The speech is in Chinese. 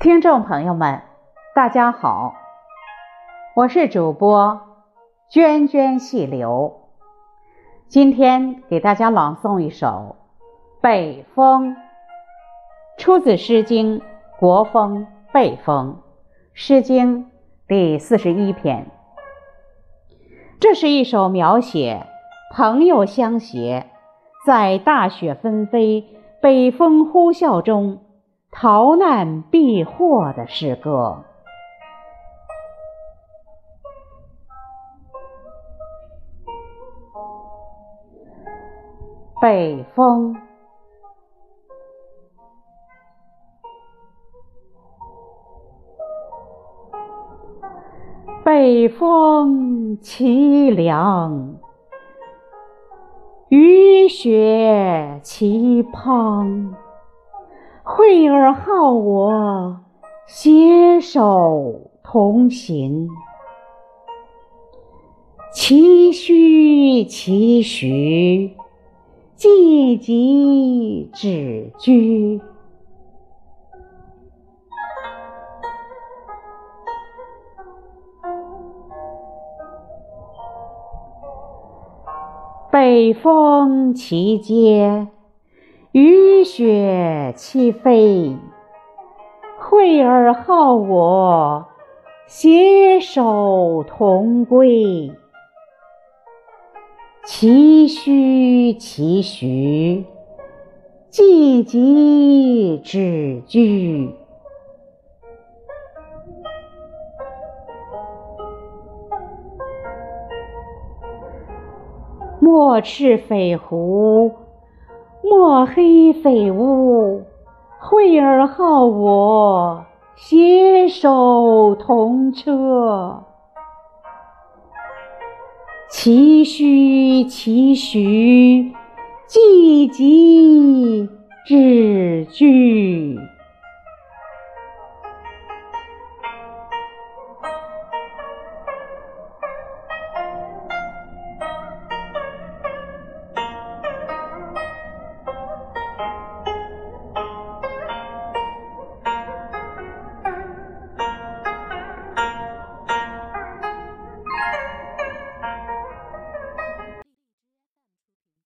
听众朋友们，大家好，我是主播涓涓细流。今天给大家朗诵一首《北风》，出自《诗经·国风·北风》，《诗经》第四十一篇。这是一首描写朋友相携，在大雪纷飞、北风呼啸中。逃难避祸的诗歌。北风，北风凄凉，雨雪齐滂。惠而好我，携手同行。其虚其徐，既疾止居。北风其嗟。雨雪齐飞，惠而好我，携手同归。其虚其徐，既疾止居。莫赤匪狐。墨黑匪乌，惠而好我，携手同车。其虚其徐，既及止居。